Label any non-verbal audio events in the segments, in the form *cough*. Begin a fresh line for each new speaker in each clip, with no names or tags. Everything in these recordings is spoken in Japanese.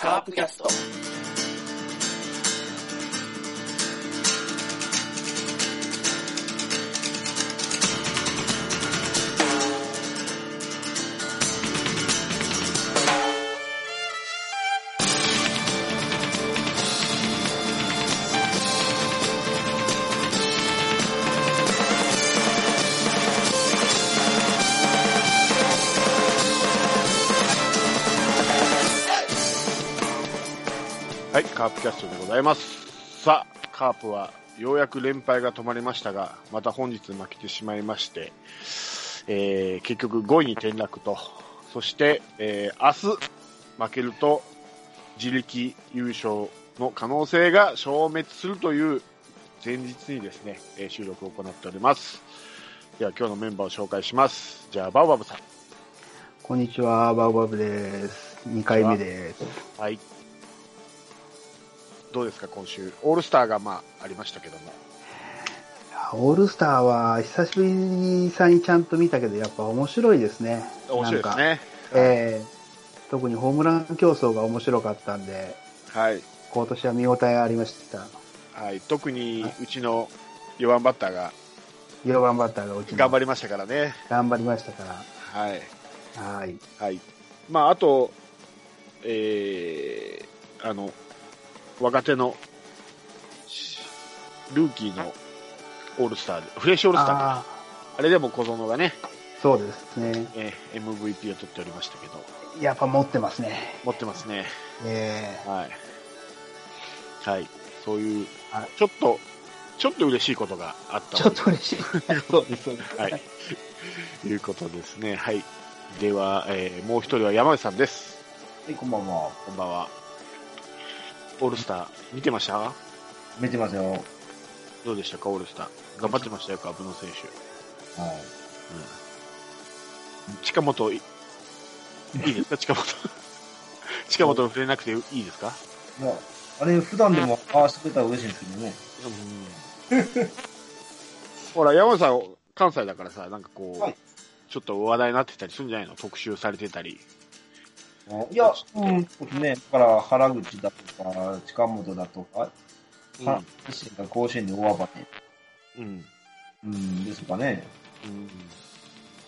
カープキャスト。
ございます。さあ、カープはようやく連敗が止まりましたが、また本日負けてしまいまして、えー結局5位に転落と、そして、えー明日負けると自力優勝の可能性が消滅するという前日にですね、えー収録を行っております。では今日のメンバーを紹介します。じゃあ、バウバブさん。
こんにちは、バウバブです。2回目です。
はい。どうですか、今週？オールスターがまあありましたけども。
オールスターは久しぶりさにちゃんと見たけど、やっぱ面白いですね。
面白いです。ね。
えー特にホームラン競争が面白かったんで、
はい。
今年は見応えありました。
はい。特にうちの4番バッターが
4番バッターがうちの
頑張りましたからね。
頑張りましたか
はい。
ら。はい。
はい。まあ、あと、えー、あの、若手のしルーキーのオールスターで、フレッシュオールスターか
あ
あれでも小園がね、
ーそうですね。
えー MVP を取っておりましたけど、
やっぱ持ってますね。
持ってますね。
え
はい。はい。そういう
はい、
ちょっと、ちょっと嬉しいことがあった
ー、ちょっと嬉しい。そうです、そうです。
はい。いうことですね。はい。では、えーもう一人は山内さんです。
はい、こんばんは。
こんばんは。オールスター、見てました？
見てますよ。はい。
どうでしたか、オールスター。頑張ってましたよ、カープの選手。うん。近本、いいいですか、近本。*laughs* 近本触れなくていいですか？
いや、あれ、普段でもああしてくれたら嬉しいんですけどね。
うん。ほら、山内さん、関西だからさ、なんかこう、
はい
ちょっと話題になってたりするんじゃないの？特集されてたり。
あいや、うん、ね。だから、原口だとか、近本だとか、
うん
阪神が甲子園で大暴れ。
うん。
うん、ですかね。
うん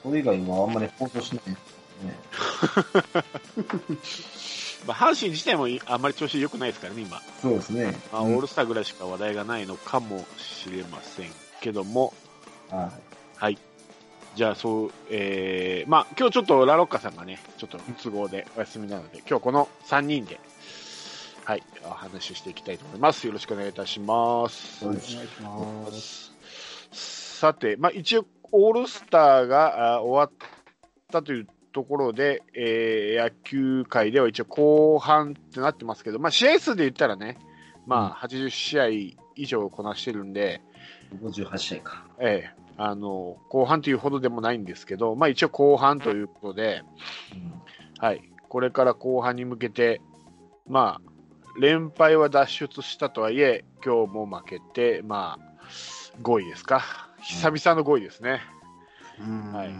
それ以外はあんまり放送しないですね。*laughs*
まあ、阪神自体もいあんまり調子良くないですからね、今。
そうですね。
まあ、オールスターぐらいしか話題がないのかもしれませんけども、
は
はい。じゃあ、そう、えー、まあ、今日ちょっとラロッカさんがね、ちょっと都合でお休みなので、今日この3人で、はい、お話ししていきたいと思います。よろしくお願いいたします。
い。
お願いします。
さて、まあ、一応、オールスターがあ終わったというところで、えー野球界では一応後半ってなってますけど、まあ、試合数で言ったらね、まあ、80試合以上こなしてるんで、
58試合か。
ええあの後半というほどでもないんですけど、まあ、一応後半ということで、はい、これから後半に向けて、まあ、連敗は脱出したとはいえ、今日も負けて、まあ、5位ですか、久々の5位ですね。
うん
はい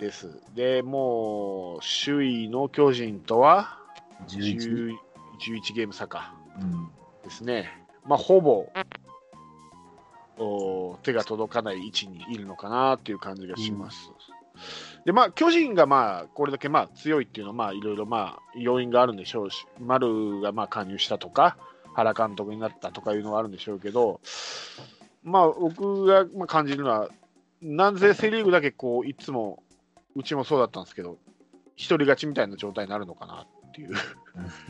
です。で、もう、首位の巨人とは
うん。11。
10 11ゲーム差か
うん。
ですね。まあ、ほぼ、お手が届かない位置にいるのかなっていう感じがします。で、まあ、巨人がまあ、これだけまあ強いっていうのは、まあ、いろいろまあ、要因があるんでしょうし、丸がまあ加入したとか、原監督になったとかいうのがあるんでしょうけど、まあ、僕がまあ感じるのは、なぜセ・リーグだけこう、いつも、うちもそうだったんですけど、一人勝ちみたいな状態になるのかなっていう。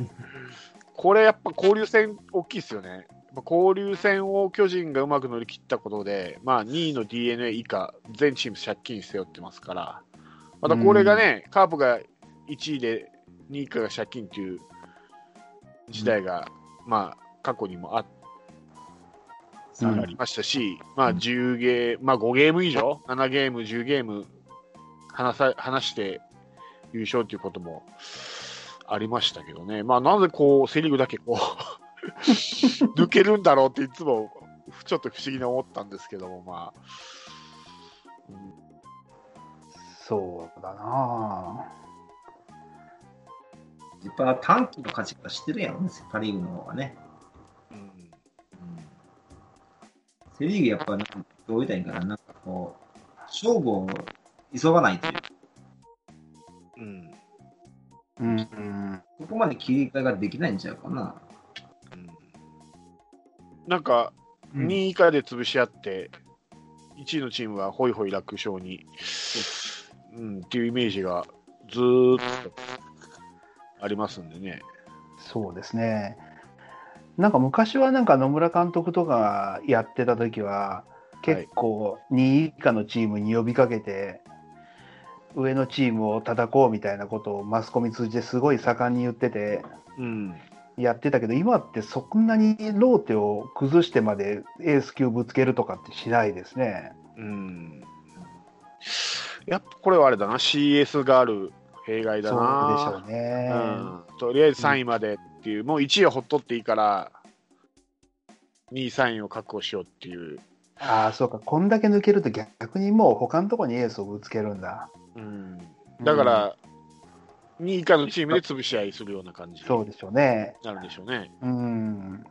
*laughs* これやっぱ交流戦大きいですよね。交流戦を巨人がうまく乗り切ったことで、まあ、2位の d n a 以下、全チーム借金背負ってますから、またこれがね、カープが1位で2位以下が借金という時代が、まあ、過去にもあ
うん
ありましたし、まあ、10ゲーまあ、5ゲーム以上、7ゲーム、10ゲーム離さ離して優勝ということもありましたけどね、まあ、なぜこうセ・リーグだけこう抜けるんだろうっていつもちょっと不思議に思ったんですけども、まあ、うん
そうだな
やっぱ短期の勝ち方知ってるやんね、パ・リーグの方がね。
うん
セ・リーグやっぱ、どう言いたいんかな、なんかこう、勝負を急がないという、
うん
うん。うん。
そこまで切り替えができないんちゃうかな。
うんなんか、
うん
2位以下で潰し合って、1位のチームはホイホイ楽勝に、うん、っていうイメージがずーっとありますんでね。
そうですね。なんか昔はなんか野村監督とかやってた時は結構2位以下のチームに呼びかけて上のチームを叩こうみたいなことをマスコミ通じてすごい盛んに言ってて
うん、
やってたけど今ってそんなにローテを崩してまでエース級ぶつけるとかってしないですね。
うん。やっぱこれはあれだな、CS がある弊害だ
そうでしょ
な。
うね。
うん、とりあえず3位までっていう、もう1位はほっとっていいから、2位、3位を確保しようっていう。
ああ、そうか。こんだけ抜けると逆にもう他のところにエースをぶつけるんだ。
うん、だから、2位以下のチームで潰し合いするような感じに
そうでしょうね。
なるんでしょうね。
うん。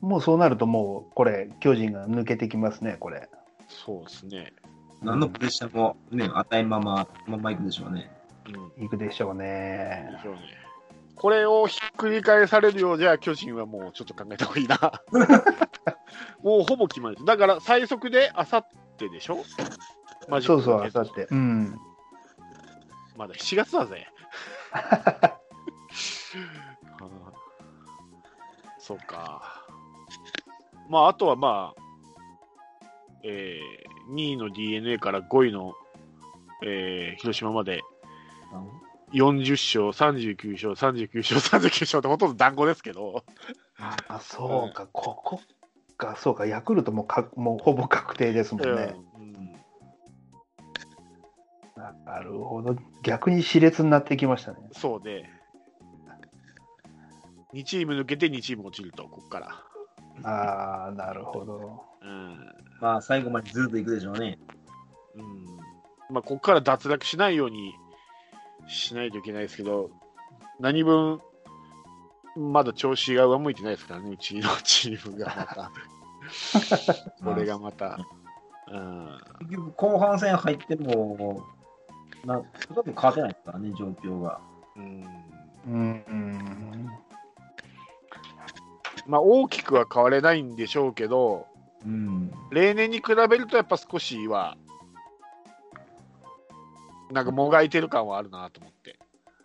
もうそうなるともう、これ、巨人が抜けてきますね、これ。
そうですね。
何のプレッシャーもね、与えんまま、ままいくでしょうね。
うん、
いくでしょうね
で。しょうね。これをひっくり返されるようじゃ、巨人はもうちょっと考えた方がいいな。*laughs* もうほぼ決まりです。だから最速であさってでしょ？
そうそう、あさって。うん。
まだ7月だぜ。は *laughs* あそうか。まあ、あとはまあ、えー、2位の d n a から5位の、えー広島まで40勝、39勝、39勝、39勝ってほとんど団子ですけど、
あ、そうか、ここか、そうか、ヤクルトもかもうほぼ確定ですもんね。
うん
なるほど。逆に熾烈になってきましたね。
そうで、2チーム抜けて2チーム落ちると、ここから。
ああ、なるほど。
うん
まあ、最後までずっといくでしょうね。
うんまあ、ここから脱落しないようにしないといけないですけど、何分、まだ調子が上向いてないですからね、うちのチームがまた。*laughs* これがまた。うん、
結局、後半戦入っても、な、ほとんど変わってないですからね、状況が。
うん
うん。うん
まあ、大きくは変われないんでしょうけど、
うん。
例年に比べるとやっぱ少しは、なんかもがいてる感はあるなと思って。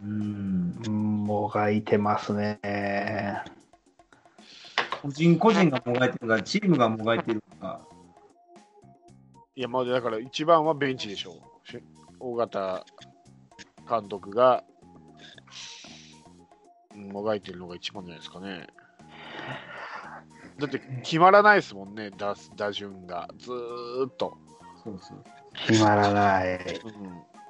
うん。
うん、もがいてますね。
個人個人がもがいてるのか、チームがもがいてるのか。
いや、まあ、だから一番はベンチでしょう。し大型監督が、うんもがいてるのが一番じゃないですかね。だって決まらないですもんね、打打順が。ずーっと。
そうそう。
決まらない。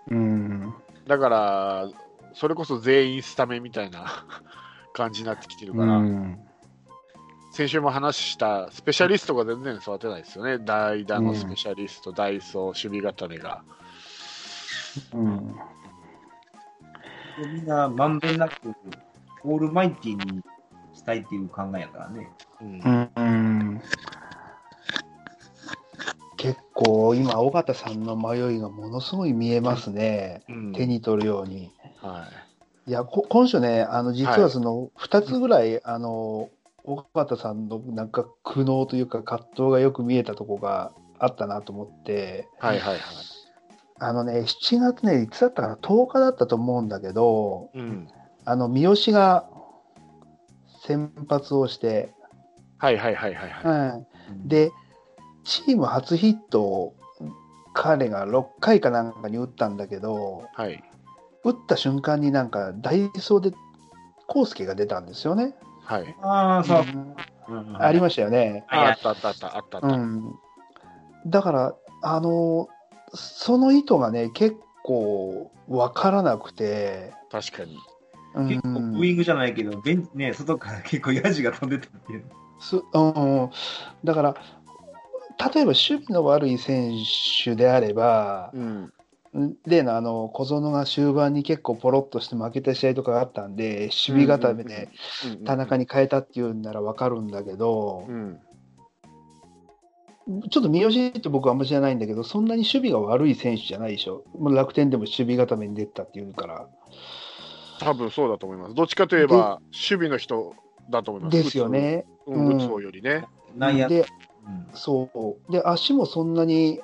うん
うん。
だから、それこそ全員スタメンみたいな *laughs* 感じになってきてるから、
うん
先週も話したスペシャリストが全然育てないですよね。代打のスペシャリスト、ダイソー、守備固めが。
うん。
みんなまんべんなく、オールマイティにしたいっていう考えやからね。
うん。
うん。うん結構今、尾形さんの迷いがものすごい見えますね、
うん。
手に取るように。
はい。
や、こ今週ね、あの実
は
はい。その2つぐらい、あの尾形さんのなんか苦悩というか、葛藤がよく見えたとこがあったなと思って、
い、はい、はいはい。
あのね、7月ね、いつだったかな、10日だったと思うんだけど、
うん、
あの三好が先発をして、
はいはいはいはいはい。
うん、で、チーム初ヒットを彼が6回かなんかに打ったんだけど、
はい。
打った瞬間になんかダイソーで康介が出たんですよね。
はい。
ああ、そう。
うん
うん
ありましたよね。
ああったあったあったあったあった。
うん、だから、あのその意図がね、結構分からなくて、
確かに。
うん
結構ブーイングじゃないけど、ベンね、外から結構ヤジが飛んでたっていう。
すうん、だから、例えば守備の悪い選手であれば、
うん。
例のあの小園が終盤に結構ポロッとして負けた試合とかがあったんで、守備固めで
うん
田中に変えたっていうんなら分かるんだけど
う、ん。
ちょっと三好って僕はあんま知らないんだけど、そんなに守備が悪い選手じゃないでしょ。もう楽天でも守備固めに出たっていうから。
多分そうだと思います。どっちかといえば、守備の人だと思います。
ですよね。
うん、
うん
打つ方よりね。
内野、
で、
うん
そう。で、足もそんなに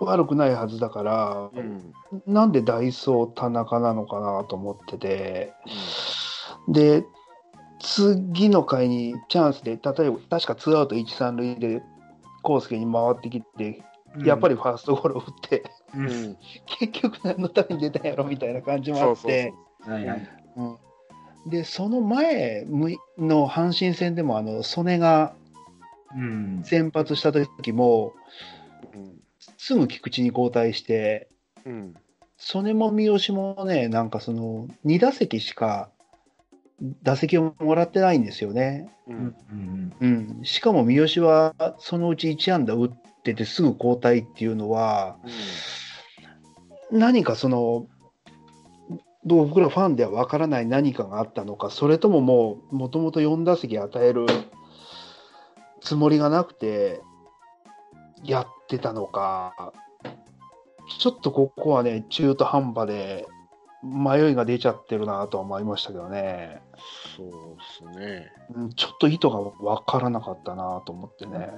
悪くないはずだから、
うん。
なんでダイソー田中なのかなと思ってて、で、次の回にチャンスで、例えば確かツーアウト1、3塁で、康介に回ってきて、やっぱりファーストゴロを打って、
う、
うんん。*laughs*
結局何のために出たんやろみたいな感じもあって、で、その前の阪神戦でも、あの、曽根が
うん。
先発した時も、
うん。
すぐ菊池に交代して、
うん。
曽根も三好もね、なんかその、2打席しか打席をもらってないんですよね。
う。
うんん。
うん。しかも三好は、そのうち1安打打っててすぐ交代っていうのは、何かその、僕らファンでは分からない何かがあったのか、それとももう、もともと4打席与えるつもりがなくて、やってたのか、ちょっとここはね、中途半端で、迷いが出ちゃってるなとは思いましたけどね、
そうですね。
うんちょっと意図が分からなかったなと思ってね。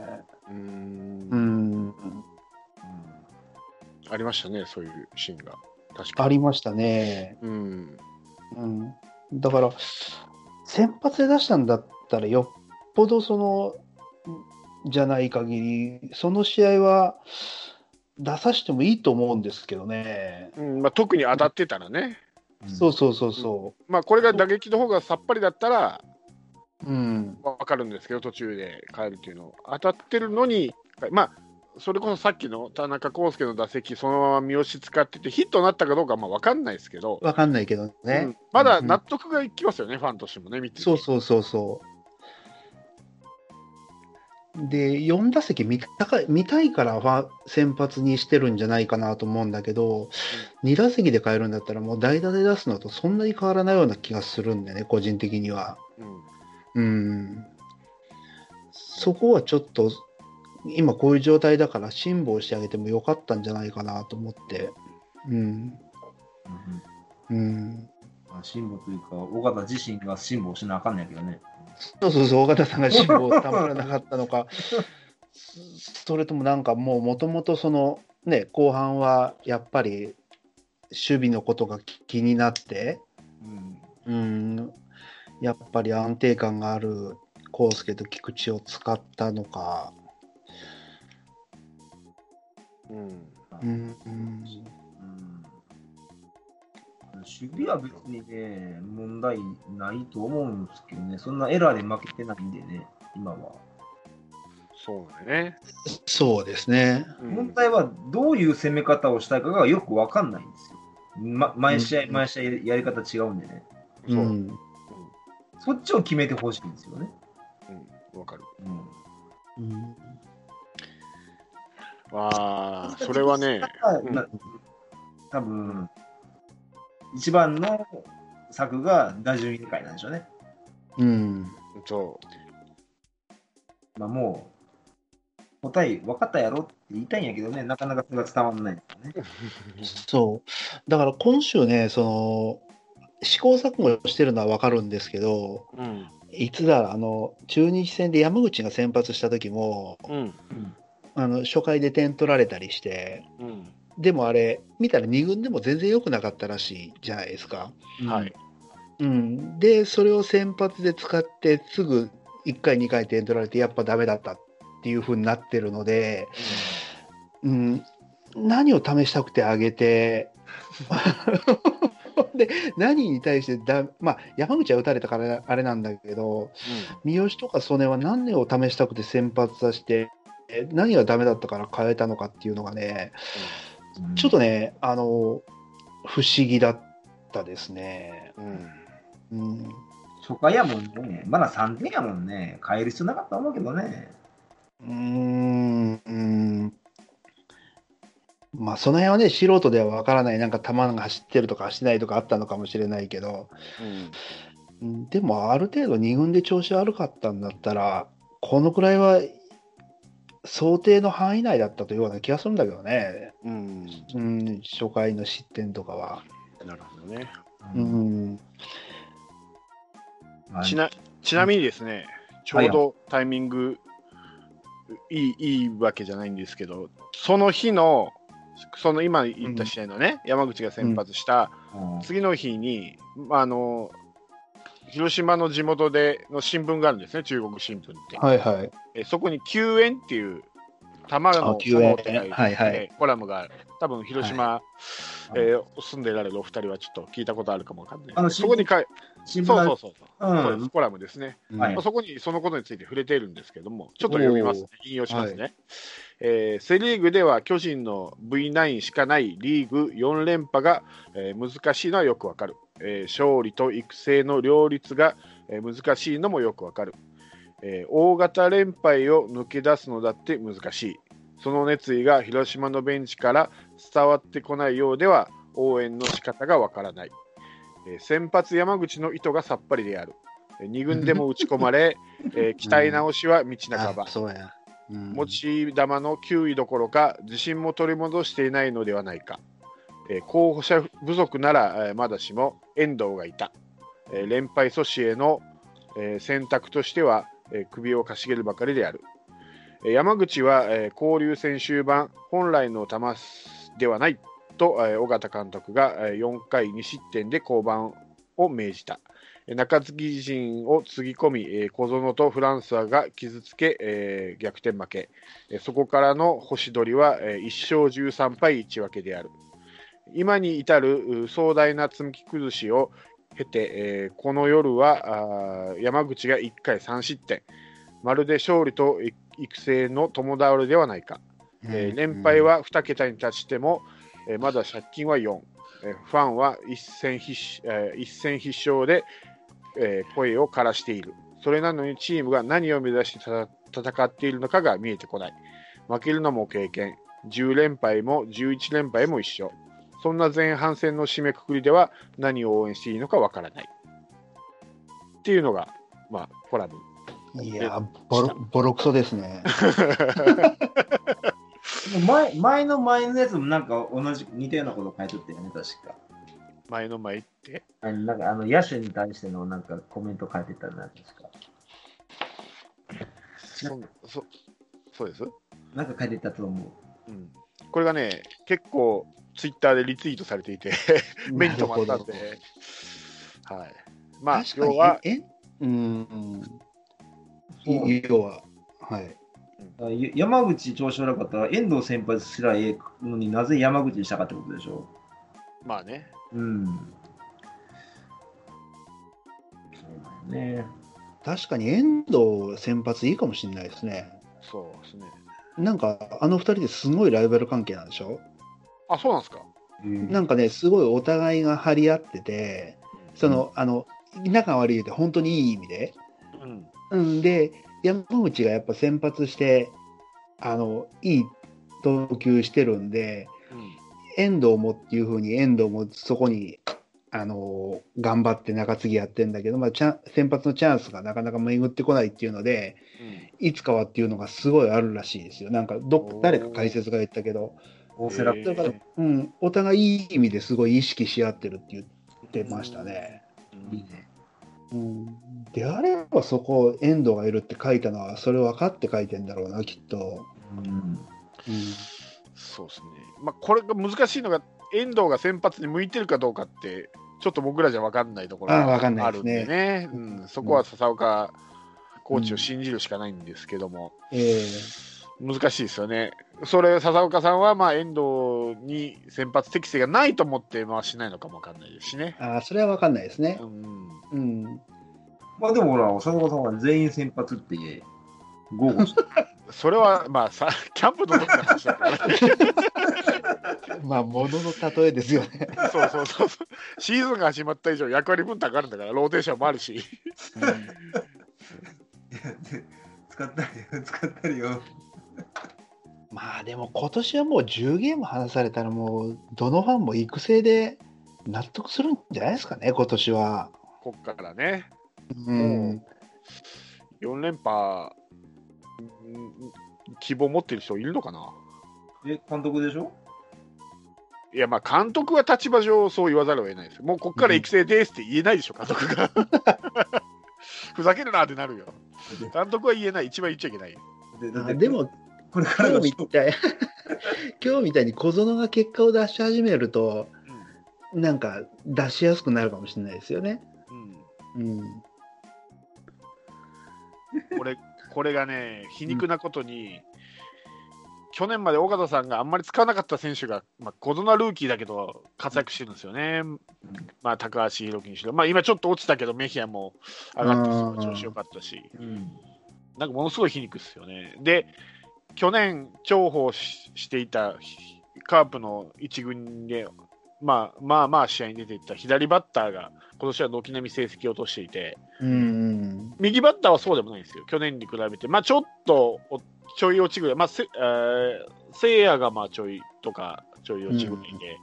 うーん
う。ん、
ありましたね、そういうシーンが。確かに。
ありましたね。
うん。
うん、だから、先発で出したんだったら、よっぽどその、じゃない限り、その試合は出させてもいいと思うんですけどね。
うんまあ、特に当たってたらね。
そうそうそうそ
まあ、これが打撃の方がさっぱりだったら
う。うん。
分かるんですけど、途中で変えるっていうの。当たってるのに、まあ、それこそさっきの田中康介の打席、そのまま三好使ってて、ヒットになったかどうかはまあ分かんないですけど、
わかんないけど
う
ね
ん。まだ納得がいきますよね、ファンとしてもね、見てて
そうそうそうそう。で、4打席見たか見たいからファ先発にしてるんじゃないかなと思うんだけど、2打席で変えるんだったら、もう代打で出すのとそんなに変わらないような気がするんでね、個人的には。
うん
うん。そこはちょっと、今こういう状態だから辛抱してあげてもよかったんじゃないかなと思って。うん。
うん
うん。
まあ辛抱というか、尾形自身が辛抱しなあかんねんけどね。
そうそうそう、尾形さんが辛抱をたまらなかったのか、それともなんかもうもともとその、ね、後半はやっぱり守備のことが気になって、
うん。
うん、やっぱり安定感がある康介と菊池を使ったのか、
うん。
うん、うん。
うん守備は別にね、問題ないと思うんですけどね、そんなエラーで負けてないんでね、今は。
そうだね。
そうですね。
うん
問題はどういう攻め方をしたいかがよくわかんないんですよ。ま、毎試合、
うん
毎試合やり方違うんでね。
そうう。
ん、
そっちを決めてほしいんですよね。
うん、わかる。
うん。
うん
ああ、それはね、うん
な多分一番の策が打順入れ替えなんでしょうね。
うん、
そ
まあ、もう、答え分かったやろって言いたいんやけどね、なかなかそれが伝わらないんですよね。
そう。だから今週ね、その、試行錯誤してるのはわかるんですけど、
う。うん。
いつだ、あの、中日戦で山口が先発した時も、
うん。
あの、初回で点取られたりして、
うん。
でもあれ、見たら2軍でも全然良くなかったらしいじゃないですか。
はい。
うん。で、それを先発で使って、すぐ1回、2回点取られて、やっぱダメだったっていう風になってるので、うん、何を試したくてあげて、*laughs* で、何に対してだ、まあ、山口は打たれたからあれなんだけど、三好とか曽根は何を試したくて先発させて、え何がダメだったから変えたのかっていうのがね、
うん
ちょっとね、あの、不思議だったですね。
うん。
うん、
初回やもんね、まだ3点やもんね、変える必要なかったと思うけどね。
うーん、ん。まあ、その辺はね、素人ではわからない、なんか球が走ってるとか走ってないとかあったのかもしれないけど、
うん
うんでも、ある程度2軍で調子悪かったんだったら、このくらいは想定の範囲内だったというような気がするんだけどね、
うん、
うん、初回の失点とかは。
なるほどね。
う
うん。
ちなちなみにですね、ちょうどタイミングいいいいわけじゃないんですけど、その日の、その今言った試合のね、山口が先発した
うん。
次の日に、まああの広島の地元での新聞があるんですね、中国新聞って。
はいはい。
えそこに救援っていう、玉の
あ救援
園って書いて
はいはい。
コラムがある。多分広島、えー住んでられるお二人はちょっと聞いたことあるかもわかんない。
あの
そこに書い
新聞
そうそうそうそう、
うん。
そうです。コラムですね。
はい。
まあ、そこにそのことについて触れているんですけども、ちょっと読みますね、引用しますね、えーセ・リーグでは巨人の V9 しかないリーグ4連覇が、えー難しいのはよくわかる、えー勝利と育成の両立が、えー難しいのもよくわかる、えー大型連敗を抜け出すのだって難しい、その熱意が広島のベンチから伝わってこないようでは応援の仕方がわからない。えー先発山口の意図がさっぱりである。2軍でも打ち込まれ、*laughs* えー鍛え直しは道半ば
うん
持ち球の球威どころか、自信も取り戻していないのではないか。え候補者不足なら、えまだしも遠藤がいた。え連敗阻止への、え選択としては、え首をかしげるばかりである。山口は、え交流戦終盤、本来の球ではないと、え尾形監督が、え4回2失点で降板を命じた。中継ぎ陣をつぎ込み、小園とフランスアが傷つけ、え逆転負け。そこからの星取りは、え1勝13敗1分けである。今に至るう壮大な積み木崩しを経て、えーこの夜は山口が1回3失点。まるで勝利とい育成の共倒れではないか。えー連敗、は2桁に達しても、えーまだ借金は4、えーファンは一戦必死、えー一戦必勝で、えー声を枯らしている。それなのにチームが何を目指してた戦っているのかが見えてこない。負けるのも経験。10連敗も11連敗も一緒。そんな前半戦の締めくくりでは何を応援していいのかわからない。っていうのが、まあ、コラム。
うんいや、ボロボロクソですね。*laughs*
前前の前のやつもなんか同じ似たようなこと書いとったよね、確か。
前の前って？
あのなんかあの野手に対してのなんかコメント書いてたな、確か。
そそそうです？
なんか書いてたと思
うん、これがね、結構ツイッターでリツイートされていて、目に留まったんで、はい。まあ、
確かに
要は、
えうん、要は、はい。
う。あや山口調子悪かったら遠藤先発すらええのになぜ山口にしたかってことでしょ？
まあね、
うん。そうだよね。
確かに遠藤先発いいかもしれないですね。
そうですね。
なんか、あの二人ですごいライバル関係なんでしょ？
あ、そうなんですか？
なんかね、すごいお互いが張り合ってて、その、あの、仲悪いって本当にいい意味で。
うん、
うん、で、山口がやっぱ先発して、あの、いい投球してるんで、遠藤もっていうふうに遠藤もそこに、あの、頑張って中継ぎやってんだけど、まあ、チャン先発のチャンスがなかなか巡ってこないっていうので、いつかはっていうのがすごいあるらしいですよ。なんかど誰か解説が言ったけど、
大瀬良
えー。
だから、うん、お互いいい意味ですごい意識し合ってるって言ってましたね。
うん。
いいね。
うん、であればそこ遠藤がいるって書いたのはそれ分かって書いてんだろうなきっと。
うん。
うん。
そうですね。まあ、これが難しいのが、遠藤が先発に向いてるかどうかって、ちょっと僕らじゃ分かんないところがあるん
ないですね。
でね、うん、そこは笹岡コーチを信じるしかないんですけども、
え。
難しいですよね。それ、笹岡さんは、まあ、遠藤に先発適性がないと思って回しないのかも分かんないですしね。
ー、あーそれは分かんないですね
う。ん、
うん、
まあでもほら、佐藤さんは全員先発って豪語して
それは、まあさ、*laughs* キャンプの時の話だからね。*laughs*
まあ、ものの例えですよね。
そうそうそうそう。シーズンが始まった以上、役割分担があるんだから、ローテーションもあるし。
使ったりよ、使ったりよ。
まあでも今年はもう10ゲーム離されたらもうどのファンも育成で納得するんじゃないですかね、今年は。
こっからね、
うん。
4連覇、うん希望持ってる人いるのかな？
え、監督でしょ？
いや、まあ、監督は立場上そう言わざるを得ないですよ。もうこっから育成ですって言えないでしょ、監督が。*laughs* ふざけるなってなるよ。監督は言えない、一番言っちゃいけないよ。
で
でも、
これから
今
の
日みたい、*laughs* 今日みたいに小園が結果を出し始めると、なんか出しやすくなるかもしれないですよね。
うんうん
うん。
これこれがね、皮肉なことに、去年まで岡田さんがあんまり使わなかった選手が、まあ、小園ルーキーだけど活躍してるんですよね、まあ、高橋宏樹にしろ、まあ、今ちょっと落ちたけど、メヒアも上がって
うん
調子良かったし、
うん。
なんかものすごい皮肉ですよね。で、去年、重宝ししていたカープの一軍で、まあまあまあ試合に出ていった左バッターが、今年は軒並み成績を落としていて、
うん。
右バッターはそうでもないんですよ、去年に比べて、まあ、ちょっとおちょい落ちぐらい、まあせえー、せいやがまあちょいとか、ちょい落ちぐらいで、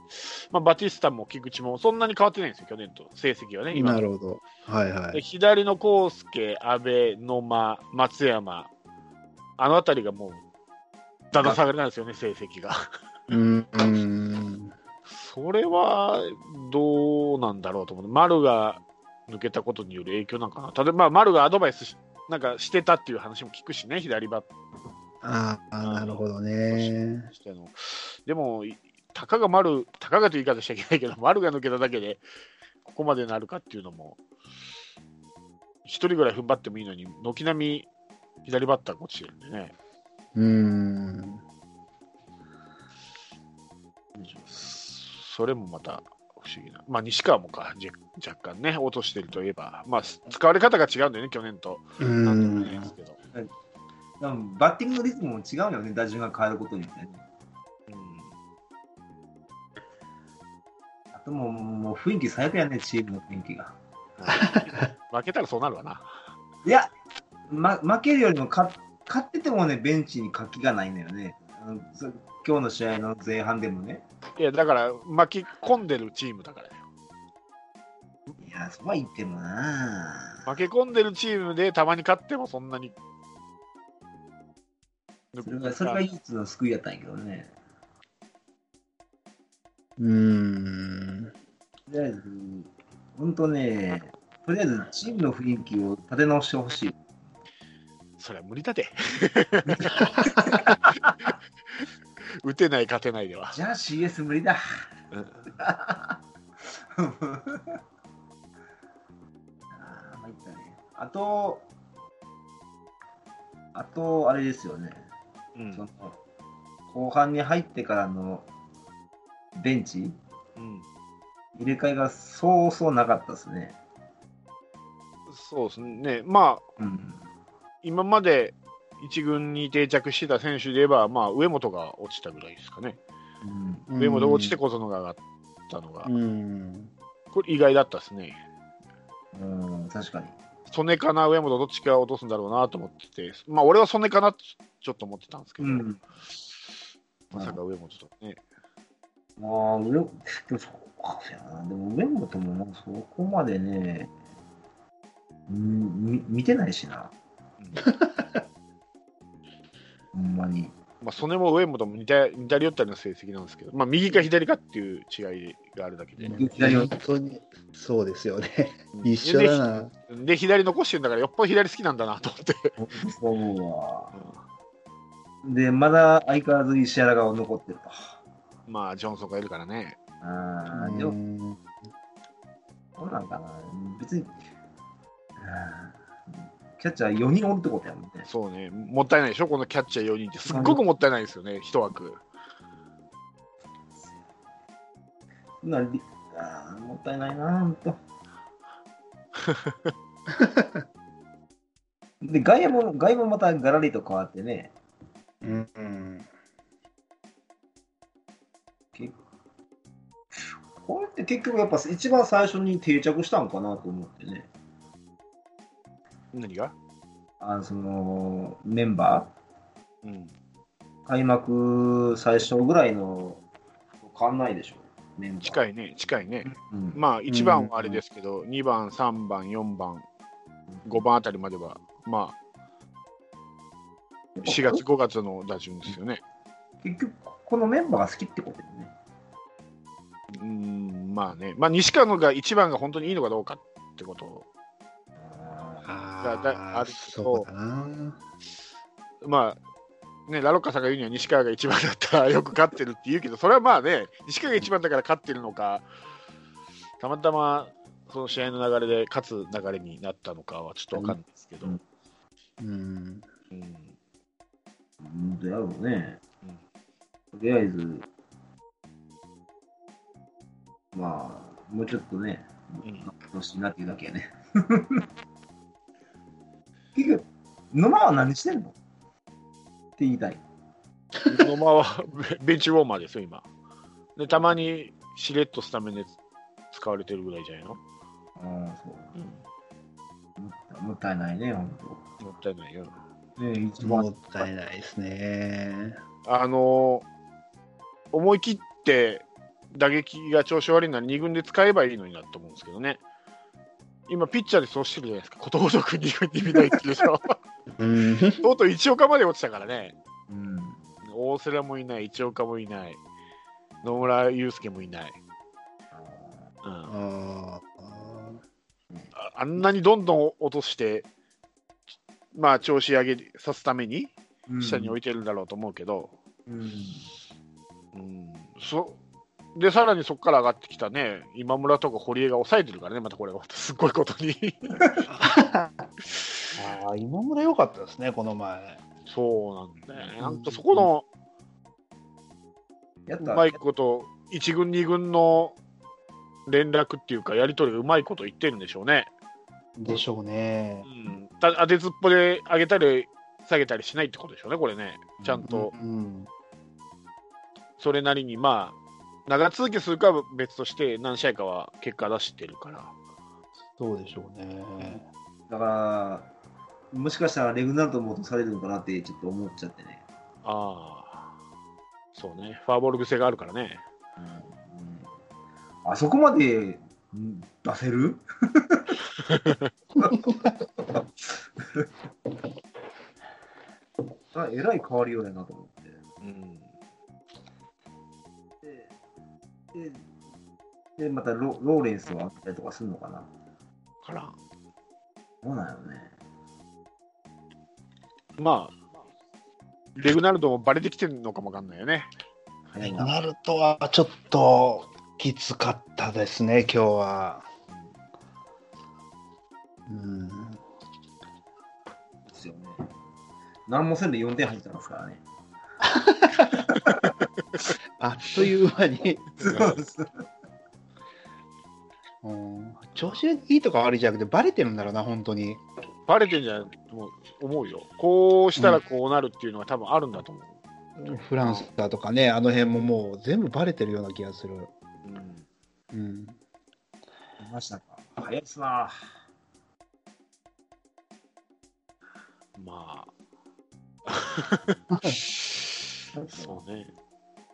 まあ、バティスタも菊池もそんなに変わってないんですよ、去年と成績はね、今
なるほど。はいは
で
い。
左の康介、阿部、野間、松山、あの辺りがもう、だだ下がりなんですよね、成績が。
うん。うん。
それはどうなんだろうと思う。丸が抜けたことによる影響なんかな。例えば、丸がアドバイスしなんかしてたっていう話も聞くしね、左バッ
ああ、なるほどね。
でも、いたかが丸、たかがという言い方しちゃいけないけど、丸が抜けただけで、ここまでなるかっていうのも、一人ぐらい踏ん張ってもいいのに、軒並み左バッターが落ちてるんでね。
うん。
それもまた不思議な。まあ、西川もか、じ若干ね、落としてるといえば、まあ、使われ方が違うんだよね、去年と。
う
なんとも言えない
ん
ですけど。
でもバッティングのリズムも違うよね、打順が変わることによってね。
うん
あともうもう雰囲気最悪やね、チームの雰囲気が。
負けたらそうなるわな。
いや、ま、負けるよりも勝勝っててもね、ベンチに活気がないんだよね。あのそ今日の試合の前半でもね。
いや、だから、巻き込んでるチームだからよ。
いや、そうは言ってもな
負け込んでるチームでたまに勝ってもそんなに。
それがそれが唯一の救いやったんやけどね。
うん。
とりあえず、本当ね、とりあえずチームの雰囲気を立て直してほしい。
それは無理だで。*laughs* 打てない、勝てないでは。
じゃあ CS 無理だ。
うん
あー参ったね。あと、あと、あれですよね。
うん
その後半に入ってからのベンチ
うん
入れ替えがそうそうなかったですね。
そうですね。まあ、
うん。
今まで一軍に定着してた選手で言えば、まあ、上本が落ちたぐらいですかね。
うん、
上本落ちて小園が上がったのが、
うん。
これ意外だったですね。
うん、確かに。
曽根かな、上本どっちか落とすんだろうなと思ってて、まあ、俺は曽根かなってちょっと思ってたんですけど、
うん。
まさか上本とね。
まあ、上、でもそうか、そうやな。でも上本もそこまでね、うん、み見てないしな。*laughs* ほんまに。
まあ、曽根も上本も似た似たり寄ったような成績なんですけど、まあ、右か左かっていう違いがあるだけで。
本当に、そうですよね。
うん
一緒だな。
でで、左残してるんだから、よっぽど左好きなんだなと思って。
そう思うわ。で、まだ相変わらず石原が残ってると。
まあ、ジョンソンがいるからね。
ああ、でも、
うん
どうなんかな。別に、うんキャッチャー4人おるってことやもんね。
そうね、もったいないでしょ、このキャッチャー4人って、すっごくもったいないですよね、一枠。
なりあーもったいないな、ほんと。*laughs* で、外野も、外野もまたガラリと変わってね、
うんうん
けこれって結局やっぱ一番最初に定着したんかなと思ってね。
何が？
あのそのメンバ
うん、
ー、開幕最初ぐらいの変わんないでしょ、メンバー。
近いね、近いね。
うん。
まあ、1番はあれですけど、2番、3番、4番、5番あたりまでは、まあ、4月、5月の打順ですよね。
結局、このメンバーが好きってことだよね。
うん、まあね、まあ、西川のが1番が本当にいいのかどうかってこと
あ
だだあるけど。
そうだな。
まあ、ね、ラロッカさんが言うには西川が1番だったら *laughs* よく勝ってるって言うけど、それはまあね、西川が1番だから勝ってるのか、たまたまその試合の流れで勝つ流れになったのかはちょっとわかんないですけど、
うん。
うん。
うん。
うん、どうやろうね。
うん。
とりあえず、まあ、もうちょっとね、
うん。
なってほしいなっていうだけやね。結局、沼は何してんの？って言いたい。
野間はベベンチウォーマーですよ、今。で、たまにしれっとスタメンで使われてるぐらいじゃないの、
ああ、そう。もったもったいないね、ほんと。
もったいないよ。
ね一番
もったいないですね。
あのー思い切って打撃が調子悪いなら2軍で使えばいいのになと思うんですけどね。今、ピッチャーでそうしてるじゃないですか。ことごとく2軍に見ないっていうでしょ。
うん。
とうとう一岡まで落ちたからね。
うん。
大瀬良もいない、一岡もいない、野村祐介もいない。うん、あ
あ
あんなにどんどん落として、まあ、調子上げさすために下に置いてるんだろうと思うけど、
うん。
うんそで、さらにそこから上がってきたね、今村とか堀江が抑えてるからね、またこれが *laughs* すっごいことに。*laughs*
ああ、今村良かったですね、この前。
そうなんだよね。なんとそこのうまいこと、1軍、2軍の連絡っていうか、やり取りがうまいこと言ってるんでしょうね。
でしょうね
う。ん、た当てずっぽで上げたり下げたりしないってことでしょうね、これね。ちゃんと
うん。
それなりに、まあ、長続きするかは別として、何試合かは結果出してるから。
そうでしょうね。
だから、もしかしたらレグナルトも落とされるのかなってちょっと思っちゃってね。
ああ、そうね、ファーボール癖があるからね。
あそこまでん出せる？*laughs* *laughs* あえらい変わりようやなと思って。
うん、
で、でまたロローレンスをあったりとかするのかな
からん
そうなんよね。
まあ、レグナルドもバレてきてるのかもわかんないよね。
早いな。
ナルトはちょっときつかったですね、今日は。うん。
ですよね。何もせんで4点入ってますからね。*laughs*
あっという間に、
そうです。
うん、調子いいとか悪いじゃなくて、バレてるんだろうな、本当に。
バレてんじゃないと思う思うよ。こうしたらこうなるっていうのが多分あるんだと思う。
フランスだとかね、あの辺ももう全部バレてるような気がする。
うん
うん。
いましたか。早いっすな。
まあ、*laughs* そうね。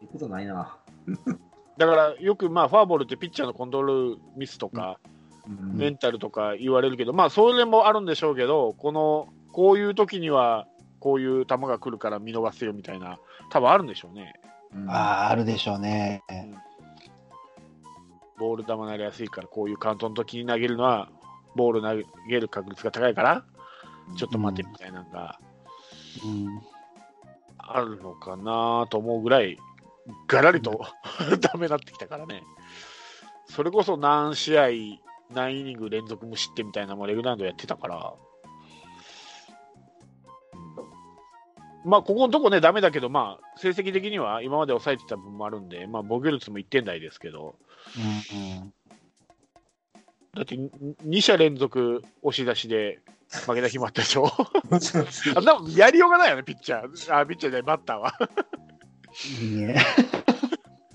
いいことないな。
だからよくまあフォアボールってピッチャーのコントロールミスとか、
うん
メンタルとか言われるけど、まあそれもあるんでしょうけど、このこういう時にはこういう球が来るから見逃せよみたいな、多分あるんでしょうね。
うん
ああ、あるでしょうね。
ボール球投げやすいから、こういうカウントの時に投げるのは、ボール投げる確率が高いから、ちょっと待てみたいなのが
うん。
あるのかなと思うぐらい、がらりと *laughs* ダメになってきたからね。それこそ何試合、何イニング連続無失点みたいなのもレグランドやってたから、まあ、ここのとこね、ダメだけど、まあ、成績的には今まで抑えてた分もあるんで、まあ、防御率も1点台ですけど、
うん
だって2者連続押し出しで負けた日もあったでしょ？*laughs* あんなもんやりようがないよね、ピッチャー。あ、ピッチャーじゃない、バッターは。
うん。いいね。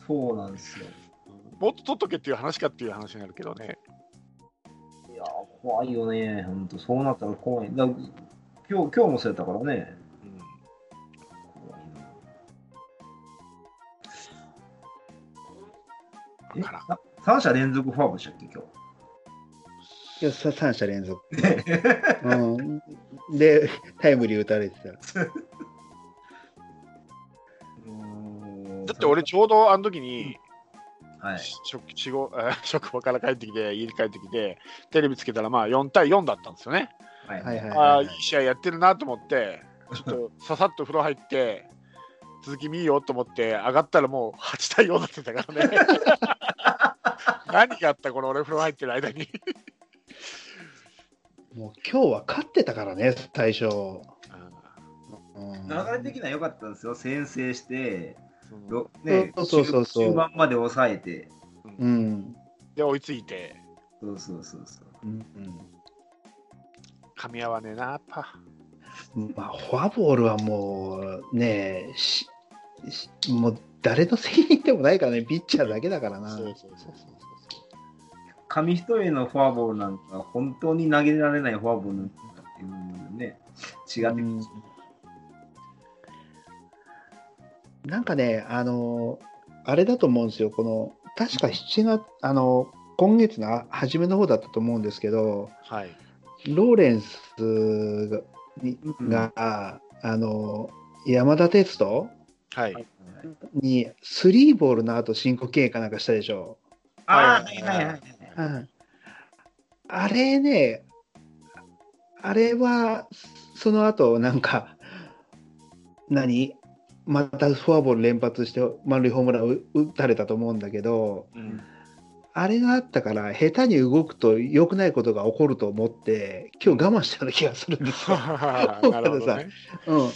そうなんですよ。
もっと取っとけっていう話かっていう話になるけどね。
いやー、怖いよね。本当そうなったら怖い。だ今日今日もそうやったからね。
うん
え
わからん
さ三者連続フォアボールでしたっけ、今
いやさ3者連続。
日。
うん、で、タイムリー打たれてた。
だって俺、ちょうどあの時に、
はい。
職 *laughs* 職場から帰ってきて、家に帰ってきて、テレビつけたら、まあ4対4だったんですよね。
はい。
はいはい
ああ、いい試合やってるなと思って、ちょっとささっと風呂入って、続き見ようと思って、上がったらもう8対4だってたからね。*laughs* 何があった、この俺、風呂入ってる間に。
もう今日は勝ってたからね、最初。うん
流れ的には良かったんですよ。先制して、
うん
ろね、
そうそうそうそう
中中盤まで抑えて。
うん。
で、追いついて、
そうそうそうそう。
うん
噛み合わねえな、やっぱ。
うんまあ、フォアボールはもうね、ししもう誰の責任でもないからね、ピッチャーだけだからな。
そうそうそうそう
紙一重のフォアボールなんか、本当に投げられないフォアボールなんかっていうのね、違ってきます。
なんかね、あの、あれだと思うんですよ、この、確か7月、あの、今月の初めの方だったと思うんですけど、
はい。
ローレンスが、があの、山田哲人
はい。
にスリーボールの後申告敬遠かなんかしたでしょ。
ああ、はいはいはいはい。
うんあれね、あれは、その後なんか、何？またフォアボール連発して満塁ホームランを打たれたと思うんだけど、
うん。
あれがあったから、下手に動くと良くないことが起こると思って、今日我慢したような気がするんですよ。*laughs*
なるほどね。
うん、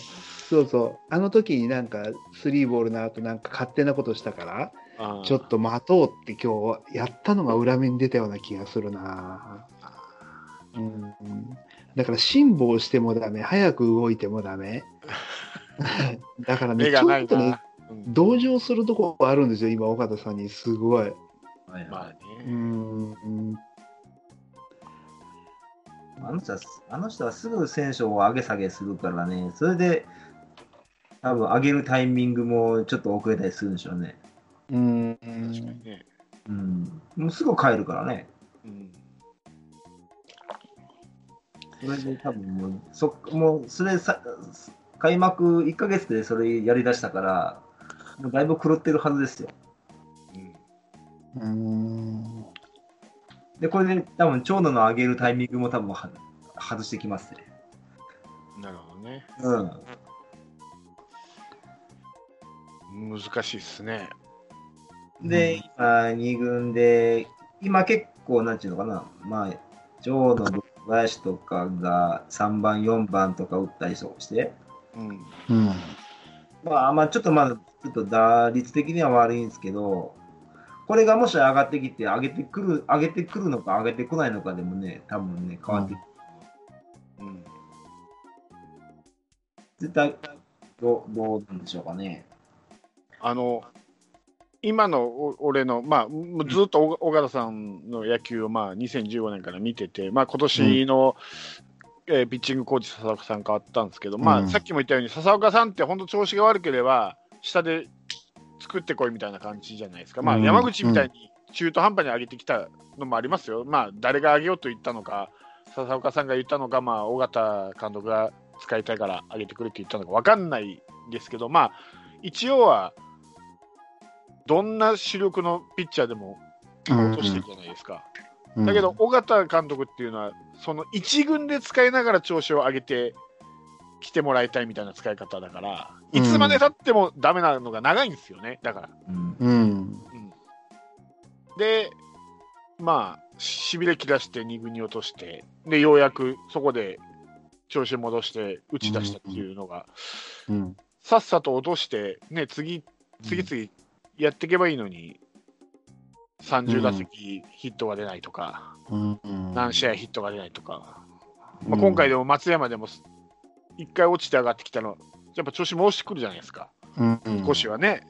そうそう、あの時になんか、スリーボールの後なんか勝手なことしたから、ちょっと待とうって今日やったのが裏目に出たような気がするな。うん、だから辛抱してもダメ、早く動いてもダメ。*laughs* だからね、ちょっとね同情するとこあるんですよ、今、岡田さんに、すごい。
はい
まあ
はい
う
ね。
ん、
あの人はあの人はすぐ選手を上げ下げするからね、それで多分上げるタイミングもちょっと遅れたりするんでしょうね。
うん、
確かにね。
うん。もうすぐ帰るからね。
うん。
それで多分もう、そもうそれさ、開幕1ヶ月でそれやりだしたから、もうだいぶ狂ってるはずですよ。
うん
うん、
で、これで多分長野の上げるタイミングも多分は外してきますね。
なるほどね。
うん。
難しいっすね。
で、今、2軍で、今結構、なんていうのかな、まあ、長野の林とかが3番、4番とか打ったりして、
うん。
うん、
まあ、まあ、ちょっとまだ、ちょっと打率的には悪いんですけど、これがもし上がってきて、上げてくる、上げてくるのか、上げてこないのかでもね、多分ね、変わってくる。
うん。
絶対、どう、どうなんでしょうかね。
あの、今のお俺の、まあ、ずっとお尾形さんの野球を、まあ、2015年から見てて、まあ、今年の、えーピッチングコーチ、笹岡さん変わったんですけど、まあ、
うん
さっきも言ったように、笹岡さんって本当調子が悪ければ、下で作ってこいみたいな感じじゃないですか。まあ、
うん
山口みたいに中途半端に上げてきたのもありますよ。まあ、誰が上げようと言ったのか、笹岡さんが言ったのか、まあ、尾形監督が使いたいから上げてくれって言ったのか分かんないですけど、まあ、一応は、どんな主力のピッチャーでも落としてるじゃないですか。
うん
だけど、、尾形監督っていうのは、その一軍で使いながら調子を上げてきてもらいたいみたいな使い方だから、いつまでたってもダメなのが長いんですよね、だから。
うん。
うん、
で、まあ、しびれ切らして2軍に落として、で、ようやくそこで調子戻して打ち出したっていうのが、
うん、
さっさと落として、ね、次、次々やっていけばいいのに、30打席ヒットが出ないとか、
うん、
何試合ヒットが出ないとか、まあ、今回でも松山でも1回落ちて上がってきたの、やっぱ調子戻してくるじゃないですか、
うん、
少しはね。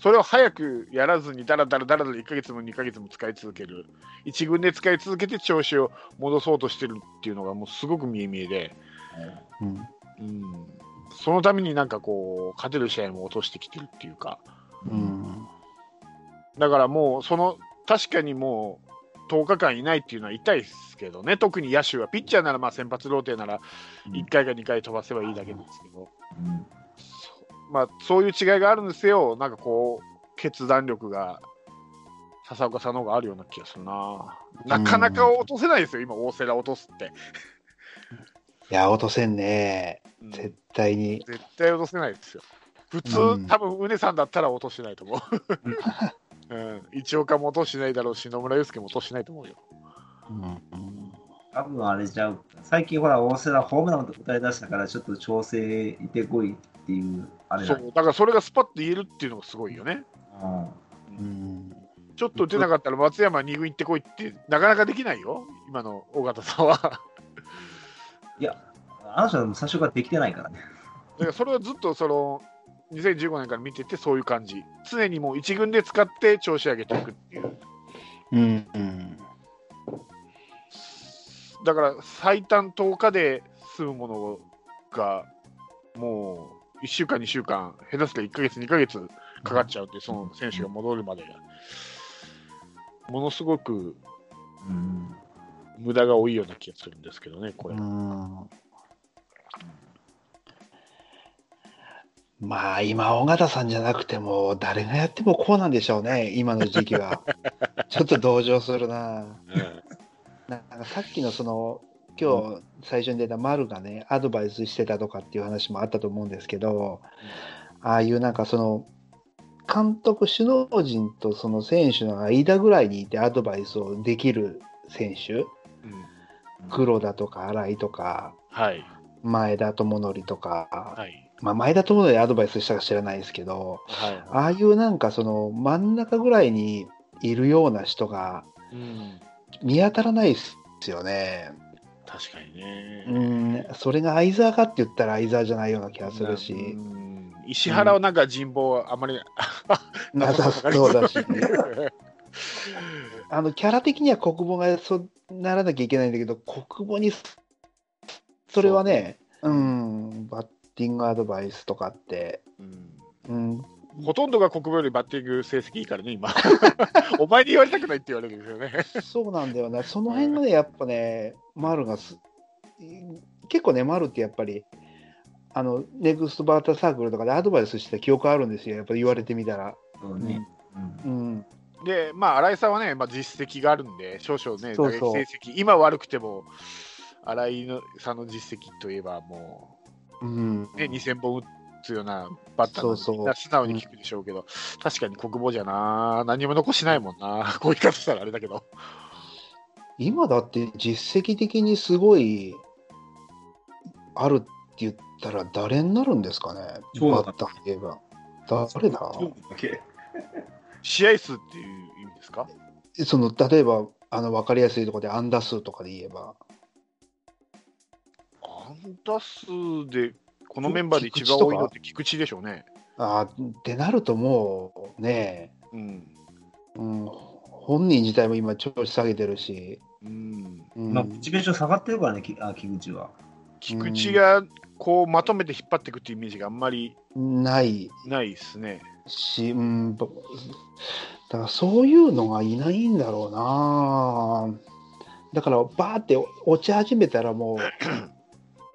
それを早くやらずに、だらだらだらだら1ヶ月も2ヶ月も使い続ける、1軍で使い続けて調子を戻そうとしてるっていうのが、もうすごく見え見えで、
うん。
うん、そのためになんかこう、勝てる試合も落としてきてるっていうか、
うん
だからもう、その確かにもう、10日間いないっていうのは痛いですけどね、特に野手は、ピッチャーならまあ先発ローテなら1回か2回飛ばせばいいだけですけど、
うん
まあ、そういう違いがあるんですよ、なんかこう、決断力が笹岡さんの方があるような気がするな。なかなか落とせないですよ、今、大瀬良落とすって。
いや、落とせんね。
うん
絶対に。
絶対落とせないですよ。普通、
うん
多分うねさんだったら落としないと思う。*laughs* うん、一岡も落としないだろうし、野村祐介も落としないと思うよ。
うん
多分あれちゃう。最近ほら、大瀬良ホームラン打たれ出したから、ちょっと調整いてこいっていう、あれだ。
そうだからそれがスパッと言えるっていうのがすごいよね。
うん
うん
ちょっと打てなかったら松山2軍行ってこいって、なかなかできないよ、今の尾形さんは。だか
いや、あの人は最初からできてないからね。
らそれはずっとその2015年から見てて、そういう感じ。常にもう1軍で使って調子上げていくっていう。
うんうん
だから最短10日で済むものが、もう1週間、2週間、下手すりゃ1ヶ月、2ヶ月かかっちゃうって、その選手が戻るまでが。ものすごく
うん。
無駄が多いような気がするんですけどね、これ。
うんまあ今、尾形さんじゃなくても、誰がやってもこうなんでしょうね、今の時期は。*laughs* ちょっと同情するな。なんかさっきのその、今日最初に出た丸がね、アドバイスしてたとかっていう話もあったと思うんですけど、ああいうなんかその、監督、首脳陣とその選手の間ぐらいにいてアドバイスをできる選手、
うん。
黒田とか新井とか、
はい、
前田智則とか、
はい、
まあ、前田智則アドバイスしたか知らないですけど、
はい。
ああいうなんかその真ん中ぐらいにいるような人が
うん、
見当たらないですよね。
確かにね。
うん、それが相沢かって言ったら相沢じゃないような気がするし、
うん。石原はなんか人望あまり *laughs*
なさそうだし、*laughs* あのキャラ的には国母がそうならなきゃいけないんだけど、国母にそれはね、うん、バッティングアドバイスとかって、
うん
うん、
ほとんどが国母よりバッティング成績いいからね、今。*laughs* お前に言われたくないって言われるんですよね。
そうなんだよな、その辺がね、やっぱね、丸がす、結構ね、丸ってやっぱり、あの、ネクストバーターサークルとかでアドバイスした記憶あるんですよ、やっぱり言われてみたら。
そうね。うん
うん、
で、まあ、新井さんはね、まあ、実績があるんで、少々ね、
そうそう
成績、今悪くても、新井のさんの実績といえば、も
うん、
う、ね、2000本打つようなバッターなん素直に聞くでしょうけど、確かに国母じゃな、何も残しないもんな、*laughs* こういう方したらあれだけど。
今だって実績的にすごいあるって言ったら誰になるんですかね、
そうだ
バッターで言えば。誰だ？
試合数っていう意味ですか？
その例えばあの分かりやすいところで安打数とかで言えば。
安打数で、このメンバーで一番多いのって菊池でしょうね。
あーってなるともうね、
うん。
うん、本人自体も今調子下げてるし、
うん、
うん
まあ、モチベーション下がってるからね、きあ菊池は。
菊池がこうまとめて引っ張っていくっていうイメージがあんまり
ない
ないですね。
し、うん、ばだからそういうのがいないんだろうな。だからバーって落ち始めたらもう、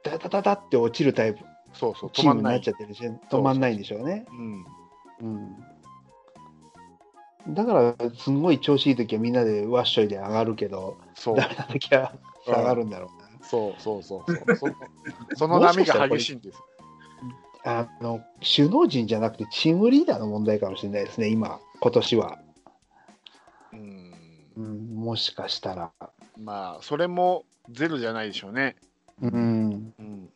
ダダダダって落ちるタイプ、
そうそう、
チ
止まんない
ームになっちゃ。ってるし、止まんないんでしょうね。
うん、
うん。だから、すんごい調子いい時はみんなでわっしょいで上がるけど、
そう
ダメな時は下がるんだろうな。
そうそうそうそうその。*laughs* その波が激しいんです。
あの、首脳陣じゃなくてチームリーダーの問題かもしれないですね、今、今年は。
うん、
うん、もしかしたら。
まあ、それもゼロじゃないでしょうね。
うん。
うん、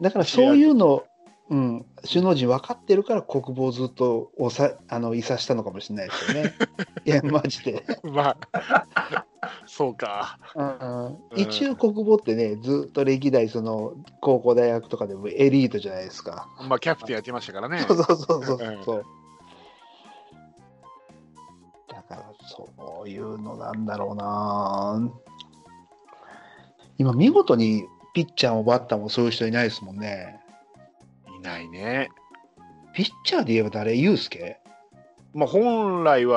だからそういうの、うん、首脳陣分かってるから国防をずっとおさあのいさしたのかもしれないですよね。*laughs* いや、マジで。
まあ、そうか。
うん、一応国防ってね、ずっと歴代、その高校、大学とかでもエリートじゃないですか。
まあ、キャプテンやってましたからね。
そうそうそうそう
うん
そう。だから、そういうのなんだろうな。今、見事にピッチャーもバッターもそういう人いないですもんね。
いないね。
ピッチャーで言えば誰？ユースケ？
まあ、本来は